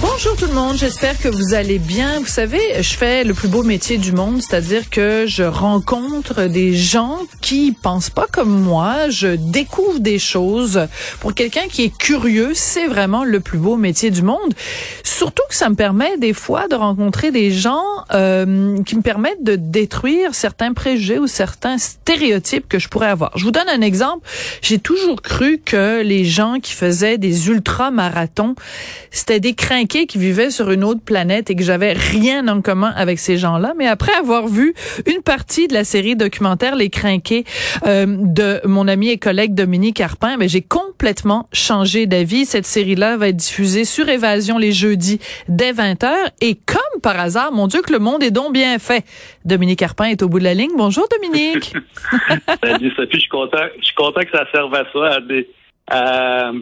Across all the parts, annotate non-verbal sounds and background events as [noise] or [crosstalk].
Bonjour tout le monde, j'espère que vous allez bien. Vous savez, je fais le plus beau métier du monde, c'est-à-dire que je rencontre des gens qui pensent pas comme moi, je découvre des choses. Pour quelqu'un qui est curieux, c'est vraiment le plus beau métier du monde. Surtout que ça me permet des fois de rencontrer des gens euh, qui me permettent de détruire certains préjugés ou certains stéréotypes que je pourrais avoir. Je vous donne un exemple. J'ai toujours cru que les gens qui faisaient des ultra-marathons, c'était des crainqués qui vivaient sur une autre planète et que j'avais rien en commun avec ces gens-là. Mais après avoir vu une partie de la série documentaire Les Crinqués euh, de mon ami et collègue Dominique Arpin, ben, j'ai complètement changé d'avis. Cette série-là va être diffusée sur Évasion les jeudis dès 20h. Et comme par hasard, mon Dieu, que le monde est donc bien fait. Dominique Arpin est au bout de la ligne. Bonjour Dominique. [laughs] Salut Sophie, je suis content, je suis content que ça serve à ça, à,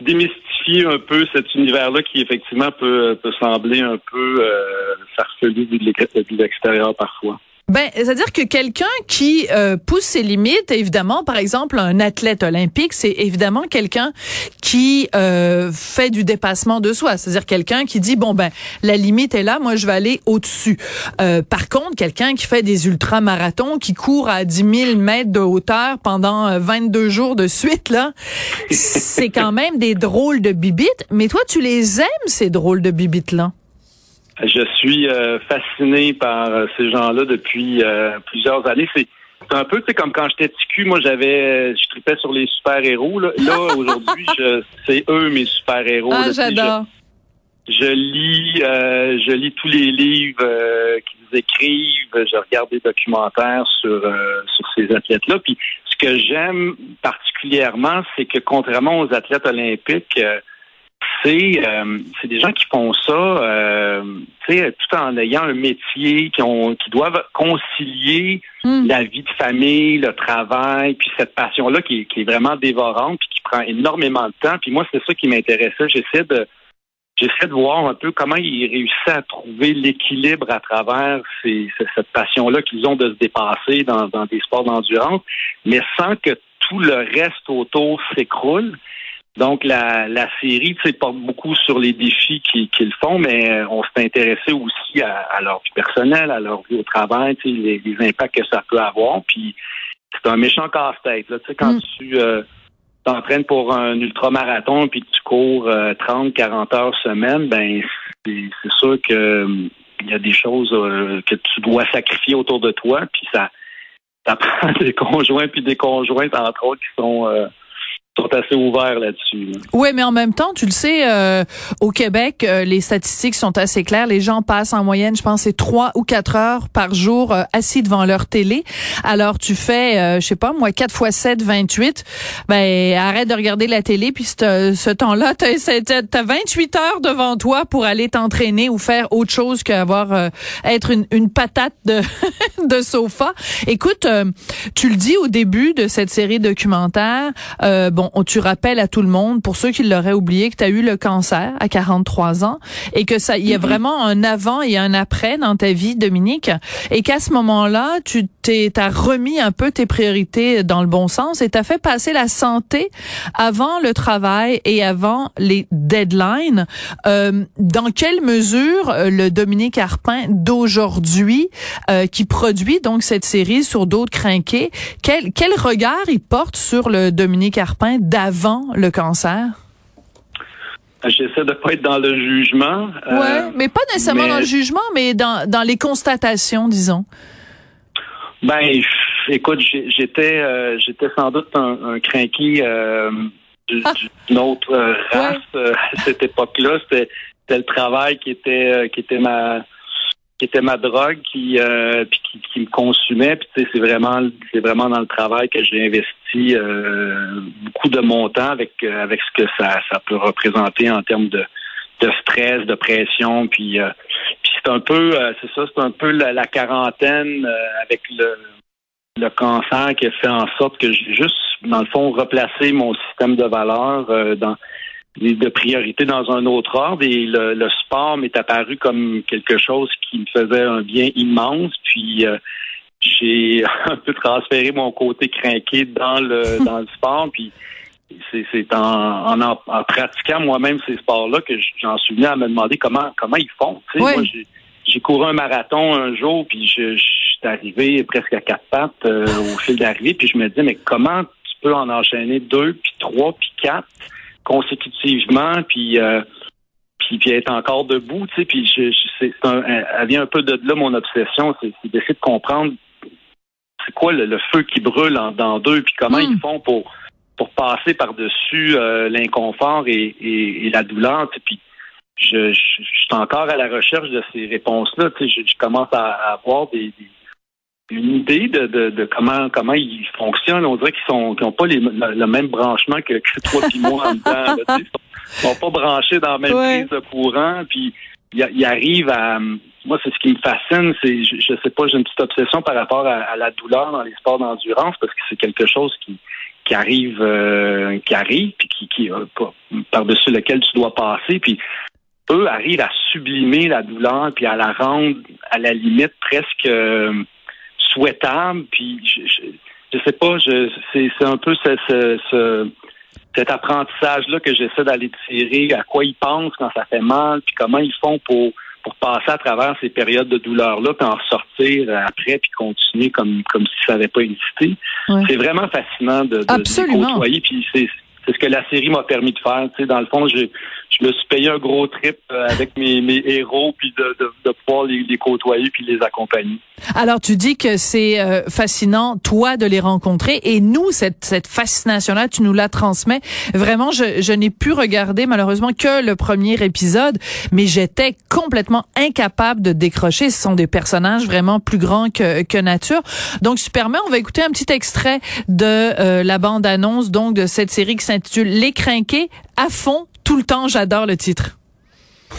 démystifier un peu cet univers-là qui effectivement peut, sembler un peu euh, farfelu de l'extérieur parfois. Ben, c'est-à-dire que quelqu'un qui euh, pousse ses limites, évidemment, par exemple, un athlète olympique, c'est évidemment quelqu'un qui euh, fait du dépassement de soi. C'est-à-dire quelqu'un qui dit bon ben la limite est là, moi je vais aller au-dessus. Euh, par contre, quelqu'un qui fait des ultramarathons, qui court à 10 000 mètres de hauteur pendant 22 jours de suite là, c'est quand même des drôles de bibites. Mais toi, tu les aimes ces drôles de bibites là? Je suis euh, fasciné par euh, ces gens-là depuis euh, plusieurs années. C'est un peu comme quand j'étais petit moi j'avais je tripais sur les super-héros. Là, [laughs] aujourd'hui, c'est eux mes super-héros. Ah, j'adore. Je, lis je lis tous les livres qu'ils écrivent, je regarde des documentaires sur sur ces athlètes-là. Puis ce que j'aime particulièrement, c'est que contrairement aux athlètes olympiques, c'est euh, c'est des gens qui font ça euh, tout en ayant un métier, qui ont qui doivent concilier hmm. la vie de famille, le travail, puis cette passion-là qui, qui, est vraiment dévorante, puis qui prend énormément de temps. Puis moi, c'est ça qui m'intéressait. J'essaie de j'essaie de voir un peu comment ils réussissent à trouver l'équilibre à travers ces, cette passion-là qu'ils ont de se dépasser dans, dans des sports d'endurance, mais sans que tout le reste autour s'écroule. Donc, la, la série porte beaucoup sur les défis qu'ils font, mais euh, on s'est intéressé aussi à, leur vie personnelle, à leur vie au travail, les, les impacts que ça peut avoir. Puis, c'est un méchant casse-tête. Quand mm. tu euh, t'entraînes pour un ultramarathon puis que tu cours 30, euh, 40 heures semaine, ben c'est sûr que il y a des choses que tu dois sacrifier autour de toi, puis ça, ça [laughs] prend des conjoints puis des conjointes, entre autres, qui sont Oui, mais en même temps, tu le sais, euh, au Québec, euh, les statistiques sont assez claires. Les gens passent en moyenne, je pense, c'est trois ou quatre heures par jour euh, assis devant leur télé. Alors, tu fais, je sais pas, moi, 4 fois 7, 28. Ben, arrête de regarder la télé, puis ce, temps-là, t'as as 28 heures devant toi pour aller t'entraîner ou faire autre chose qu'avoir être une, une, patate de, [laughs] de sofa. Écoute, tu le dis au début de cette série documentaire, bon, tu rappelles à tout le monde, pour ceux qui l'auraient oublié, que tu as eu le cancer à 43 ans et que ça, il y a mm-hmm. vraiment un avant et un après dans ta vie, Dominique, et qu'à ce moment-là, tu t'as remis un peu tes priorités dans le bon sens et t'as fait passer la santé avant le travail et avant les deadlines. Euh, dans quelle mesure euh, le Dominique Arpin d'aujourd'hui, euh, qui produit donc cette série sur d'autres crinqués, quel, quel regard il porte sur le Dominique Arpin d'avant le cancer? J'essaie de pas être dans le jugement. Euh, oui, mais pas nécessairement dans le jugement, mais dans, dans les constatations, disons. Ben, écoute, j'étais euh, j'étais sans doute un, un euh, ah. d'une autre race à cette époque-là. C'était le travail qui était qui était ma qui était ma drogue, qui, euh, puis qui, qui, me consumait. Puis c'est vraiment, c'est vraiment dans le travail que j'ai investi euh, beaucoup de mon temps avec euh, avec ce que ça, ça peut représenter en termes de, de stress, de pression. Puis, puis c'est un peu, c'est ça, c'est un peu la, quarantaine avec le le cancer qui a fait en sorte que j'ai juste, dans le fond, replacé mon système de valeurs dans de priorité dans un autre ordre et le, sport m'est apparu comme quelque chose qui me faisait un bien immense. Puis euh, j'ai [laughs] un peu transféré mon côté craqué dans le [laughs] dans le sport. Puis c'est en, en, pratiquant moi-même ces sports-là que j'en suis venu à me demander comment comment ils font. Moi, j'ai couru un marathon un jour, puis je, suis arrivé presque à quatre pattes euh, au fil d'arrivée, puis je me dis mais comment tu peux en enchaîner deux, puis trois, puis quatre consécutivement, puis euh, puis, puis être encore debout, tu sais, puis je, je c'est un, elle vient un peu de là mon obsession, c'est d'essayer de comprendre c'est quoi le, feu qui brûle en, dans deux, puis comment ils hmm. font pour pour passer par-dessus euh, l'inconfort et, et, la douleur, puis je, je, suis encore à la recherche de ces réponses-là. Tu sais, je, commence à, avoir des, une idée de, de, de, comment comment ils fonctionnent. On dirait qu'ils sont qu'ils n'ont pas les, le, même branchement que, que toi et moi en dedans. ils, sont, sont pas branchés dans la même prise de courant. Puis ils, arrivent à moi c'est ce qui me fascine, c'est je, je sais pas, j'ai une petite obsession par rapport à, la douleur dans les sports d'endurance parce que c'est quelque chose qui qui arrive euh, qui arrive puis qui, qui euh, par-dessus lequel tu dois passer puis eux arrivent à sublimer la douleur puis à la rendre à la limite presque euh, souhaitable. Puis je, je, sais pas, je, c'est, c'est un peu ce, ce, cet apprentissage-là que j'essaie d'aller tirer, à quoi ils pensent quand ça fait mal, puis comment ils font pour pour passer à travers ces périodes de douleur-là, puis en sortir après, puis continuer comme comme si ça n'avait pas existé. C'est vraiment fascinant de, de, de côtoyer, puis c'est c'est ce que la série m'a permis de faire. Tu sais, dans le fond, je, je me suis payé un gros trip euh, avec mes, mes héros, puis de, de, de pouvoir les, les, côtoyer puis les accompagner. Alors, tu dis que c'est euh, fascinant, toi, de les rencontrer, et nous, cette, cette fascination-là, tu nous la transmets. Vraiment, je, je n'ai pu regarder, malheureusement, que le premier épisode, mais j'étais complètement incapable de décrocher. Ce sont des personnages vraiment plus grands que, que nature. Donc, Superman, on va écouter un petit extrait de euh, la bande-annonce, donc, de cette série qui s'intitule Les Crinqués, à fond, tout le temps, j'adore le titre.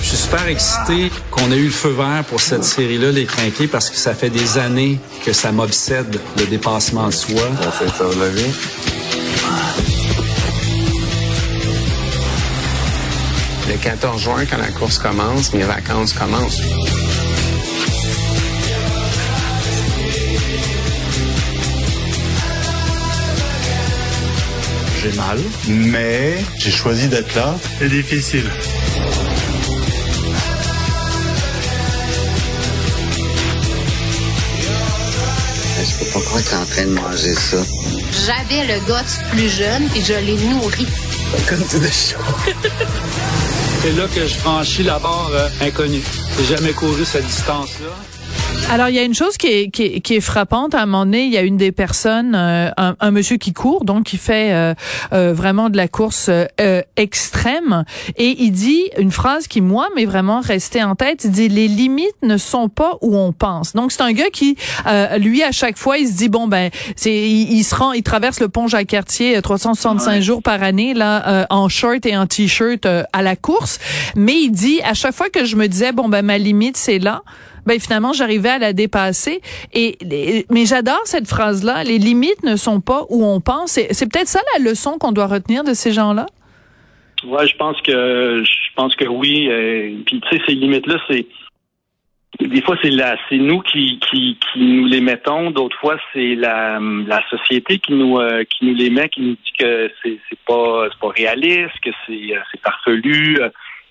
Je suis super excité qu'on ait eu le feu vert pour cette série-là, Les Crinqués, parce que ça fait des années que ça m'obsède, le dépassement de soi. Ça Le 14 juin, quand la course commence, mes vacances commencent. Mal, mais j'ai choisi d'être là. C'est difficile. Je peux pas croire que t'es en train de manger ça. J'avais le gosse plus jeune et je l'ai nourri. Comme tu chaud. C'est là que je franchis la barre euh, inconnue. J'ai jamais couru cette distance-là. Alors, il y a une chose qui est, qui est, qui est frappante. À un moment donné, il y a une des personnes, euh, un, un, monsieur qui court, donc qui fait euh, euh, vraiment de la course extrême, et il dit une phrase qui, moi, m'est vraiment restée en tête. Il dit, les limites ne sont pas où on pense. Donc, c'est un gars qui, lui, à chaque fois, il se dit, bon, ben, c'est, il, se rend, il traverse le pont Jacques-Cartier 365 jours par année, là, en short et en t-shirt à la course. Mais il dit, à chaque fois que je me disais, bon, ben, ma limite, c'est là, ben finalement j'arrivais à la dépasser. Et mais j'adore cette phrase-là. Les limites ne sont pas où on pense. C'est peut-être ça la leçon qu'on doit retenir de ces gens-là? Ouais, je pense que je pense que oui. Euh, puis tu sais, ces limites-là, c'est des fois c'est la c'est nous qui, qui, qui nous les mettons, d'autres fois c'est la, la société qui nous euh, qui nous les met, qui nous dit que c'est c'est pas c'est pas réaliste, que c'est euh, c'est farfelu.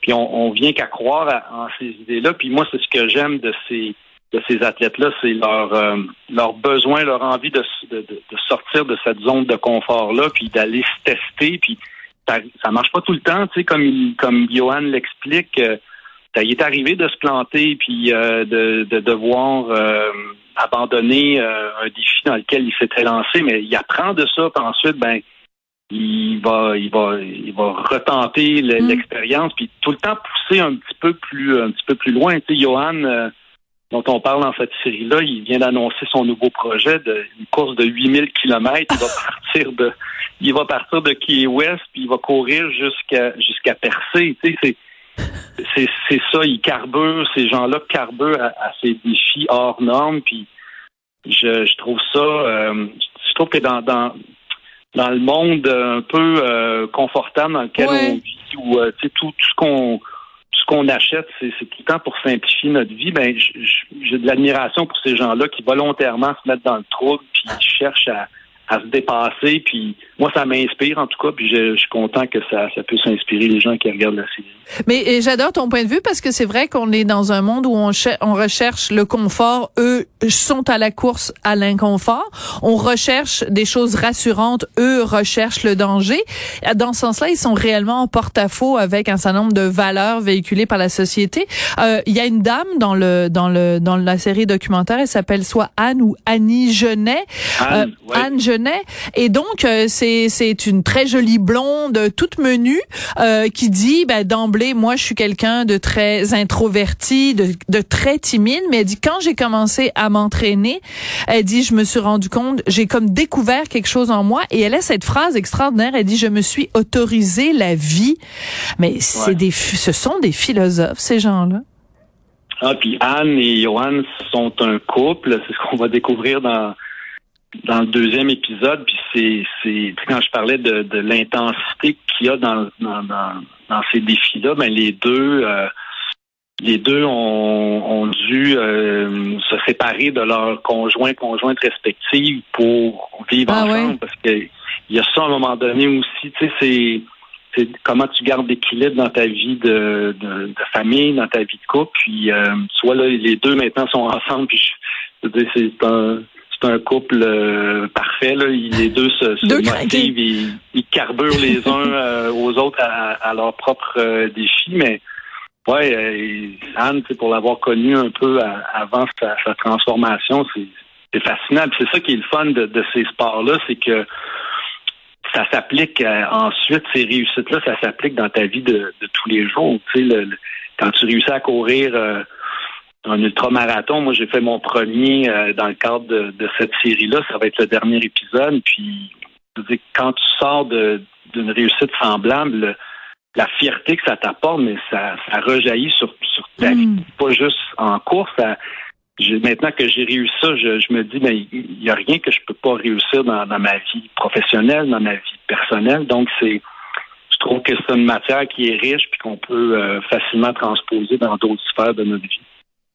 Puis on, on vient qu'à croire en ces idées-là. Puis moi, c'est ce que j'aime de ces de ces athlètes-là, c'est leur euh, leur besoin, leur envie de, de, de, sortir de cette zone de confort-là, puis d'aller se tester. Puis ça, ça marche pas tout le temps, tu sais, comme comme Johan l'explique. Euh, ça y est arrivé de se planter, puis euh, de, de devoir abandonner un défi dans lequel il s'était lancé, mais il apprend de ça, puis ensuite, ben il va, il va, il va retenter mm. l'expérience, puis tout le temps pousser un petit peu plus, un petit peu plus loin. Tu sais, Johan, euh, dont on parle dans cette série-là, il vient d'annoncer son nouveau projet de une course de 8000 kilomètres. Il va [laughs] partir de, il va partir de Key West, puis il va courir jusqu'à jusqu'à Percé. Tu sais, c'est c'est, c'est ça, il carbure, ces gens-là carburent à, ces défis hors normes, puis je, je trouve ça, euh, je trouve que dans, dans, dans le monde un peu euh, confortable dans lequel on vit, où euh, tout, tout ce qu'on tout ce qu'on achète, c'est, c'est tout le temps pour simplifier notre vie. Ben, j'ai de l'admiration pour ces gens-là qui volontairement se mettent dans le trouble puis cherchent à, à se dépasser. Puis moi, ça m'inspire en tout cas. Puis je, suis content que ça, ça puisse inspirer les gens qui regardent la série. Mais j'adore ton point de vue parce que c'est vrai qu'on est dans un monde où on, on recherche le confort. Eux sont à la course à l'inconfort. On recherche des choses rassurantes. Eux recherchent le danger. Dans ce sens-là, ils sont réellement en porte-à-faux avec un certain nombre de valeurs véhiculées par la société. Euh, il y a une dame dans le dans le dans la série documentaire. Elle s'appelle soit Anne ou Annie Genet. Anne, euh, Anne Genet. Et donc euh, c'est c'est une très jolie blonde toute menue euh, qui dit ben, d'emblée moi je suis quelqu'un de très introverti, de, de très timide, mais elle dit quand j'ai commencé à m'entraîner, elle dit je me suis rendu compte, j'ai comme découvert quelque chose en moi et elle a cette phrase extraordinaire, elle dit je me suis autorisé la vie. Mais c'est des ce sont des philosophes ces gens-là. Ah, puis Anne et Johan sont un couple, c'est ce qu'on va découvrir dans dans le deuxième épisode, puis c'est, quand je parlais de, de l'intensité qu'il y a dans, dans, dans, ces défis-là, ben les deux euh, les deux ont, ont dû euh, se séparer de leurs conjoints, conjointes respectives pour vivre ah ensemble. Parce que il y a ça à un moment donné aussi, tu sais, c'est, c'est comment tu gardes l'équilibre dans ta vie de, de, de, famille, dans ta vie de couple. Puis euh, soit là, les deux maintenant sont ensemble, puis c'est un c'est un couple euh, parfait. Là. Les deux se, se motivent, ils, ils, carburent les [laughs] uns euh, aux autres à, à leur propre euh, défi. Mais ouais, Anne, pour l'avoir connu un peu avant sa, sa transformation, c'est fascinant. C'est ça qui est le fun de, de ces sports-là, c'est que ça s'applique ensuite, ces réussites-là, ça s'applique dans ta vie de, de tous les jours. Tu sais, le, quand tu réussis à courir un ultramarathon. Moi, j'ai fait mon premier euh, dans le cadre de, cette série-là. Ça va être le dernier épisode. Puis, quand tu sors d'une réussite semblable, la fierté que ça t'apporte, mais ça, ça rejaillit sur, sur ta vie, mm. pas juste en course. maintenant que j'ai réussi ça, je, me dis, ben, il n'y a rien que je peux pas réussir dans, ma vie professionnelle, dans ma vie personnelle. Donc, c'est, je trouve que c'est une matière qui est riche puis qu'on peut euh, facilement transposer dans d'autres sphères de notre vie.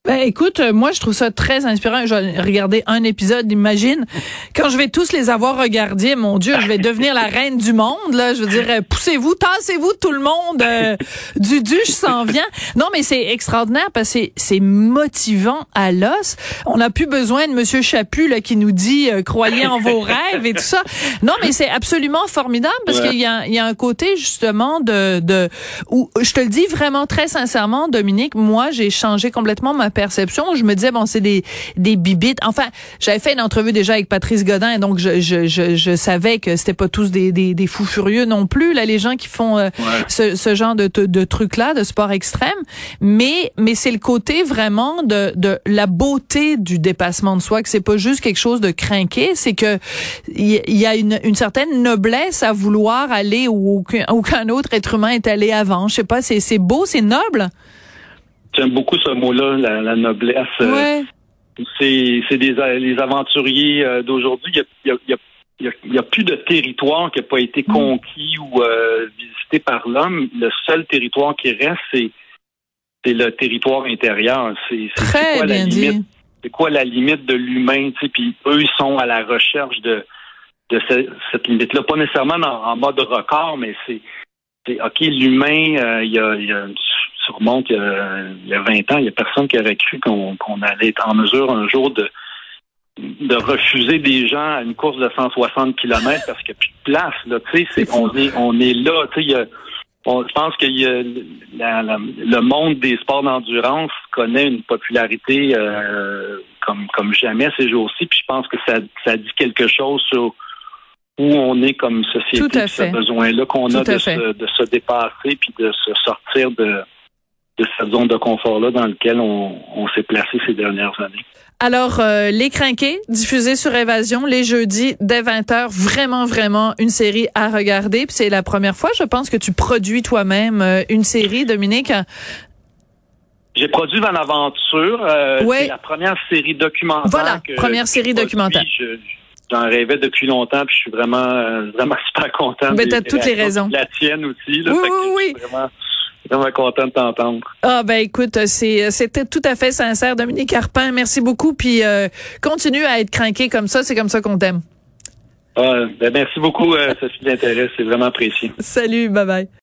Ben, écoute, euh, moi, je trouve ça très inspirant. J'ai regardé un épisode, imagine. Quand je vais tous les avoir regardés, mon Dieu, je vais devenir la reine du monde, là. Je veux dire, euh, poussez-vous, tassez-vous tout le monde. Euh, [laughs] du duche s'en vient. Non, mais c'est extraordinaire parce que c'est motivant à l'os. On n'a plus besoin de Monsieur Chaput, là, qui nous dit, croyez en vos rêves et tout ça. Non, mais c'est absolument formidable parce qu'il y a, il y a un côté, justement, de, de, où, je te le dis vraiment très sincèrement, Dominique, moi, j'ai changé complètement ma perception. Je me disais, bon, c'est des, des bibites. Enfin, j'avais fait une entrevue déjà avec Patrice Godin, donc je, je, je, je savais que c'était pas tous des, des, des, fous furieux non plus, là, les gens qui font euh, ce, ce, genre de, de, trucs-là, de sport extrême. Mais, mais c'est le côté vraiment de, de la beauté du dépassement de soi, que c'est pas juste quelque chose de craqué, c'est que il y, a une, une certaine noblesse à vouloir aller où aucun, aucun autre être humain est allé avant. Je sais pas, c'est beau, c'est noble. J'aime beaucoup ce mot-là, la, noblesse. Euh, c'est des les aventuriers euh, d'aujourd'hui. Il y a, plus de territoire qui n'a pas été mm. conquis ou euh, visité par l'homme. Le seul territoire qui reste, c'est le territoire intérieur. C'est quoi la limite? C'est quoi la limite de l'humain? Puis eux, ils sont à la recherche de, de cette limite-là. Pas nécessairement en, mode record, mais c'est OK, l'humain, il y, a, y a remonte il y, a, 20 ans, il n'y a personne qui aurait cru qu'on allait être en mesure un jour de, de refuser des gens à une course de 160 km parce qu'il n'y a plus de place. Là, c'est, on, est, on est là. Y a, je pense que le monde des sports d'endurance connaît une popularité euh, comme, comme jamais ces jours-ci. Puis je pense que ça, ça dit quelque chose sur où on est comme société, ce besoin-là qu'on a de se, de se, dépasser puis de se sortir de de cette zone de confort-là dans laquelle on, on s'est placé ces dernières années. Alors, euh, Les Crinqués, diffusé sur Évasion, les jeudis dès 20h, vraiment, vraiment une série à regarder. Puis c'est la première fois, je pense, que tu produis toi-même euh, une série, Dominique. J'ai produit Van Aventure. Euh, Ouais. C'est la première série documentaire. Voilà, que- première que série documentaire. Je- J'en rêvais depuis longtemps, puis je suis vraiment, euh, [laughs] vraiment super content. Ben, des- t'as toutes les raisons. La tienne aussi. Là, Oui, oui, Je suis vraiment, content de t'entendre. Ah ben écoute, c'est c'était tout à fait sincère, Dominique Carpin. Merci beaucoup. Puis euh, continue à être craqué comme ça, c'est comme ça qu'on t'aime. Ah, ben, merci beaucoup, euh, Sophie, de l'intérêt. C'est vraiment apprécié. Salut, bye bye.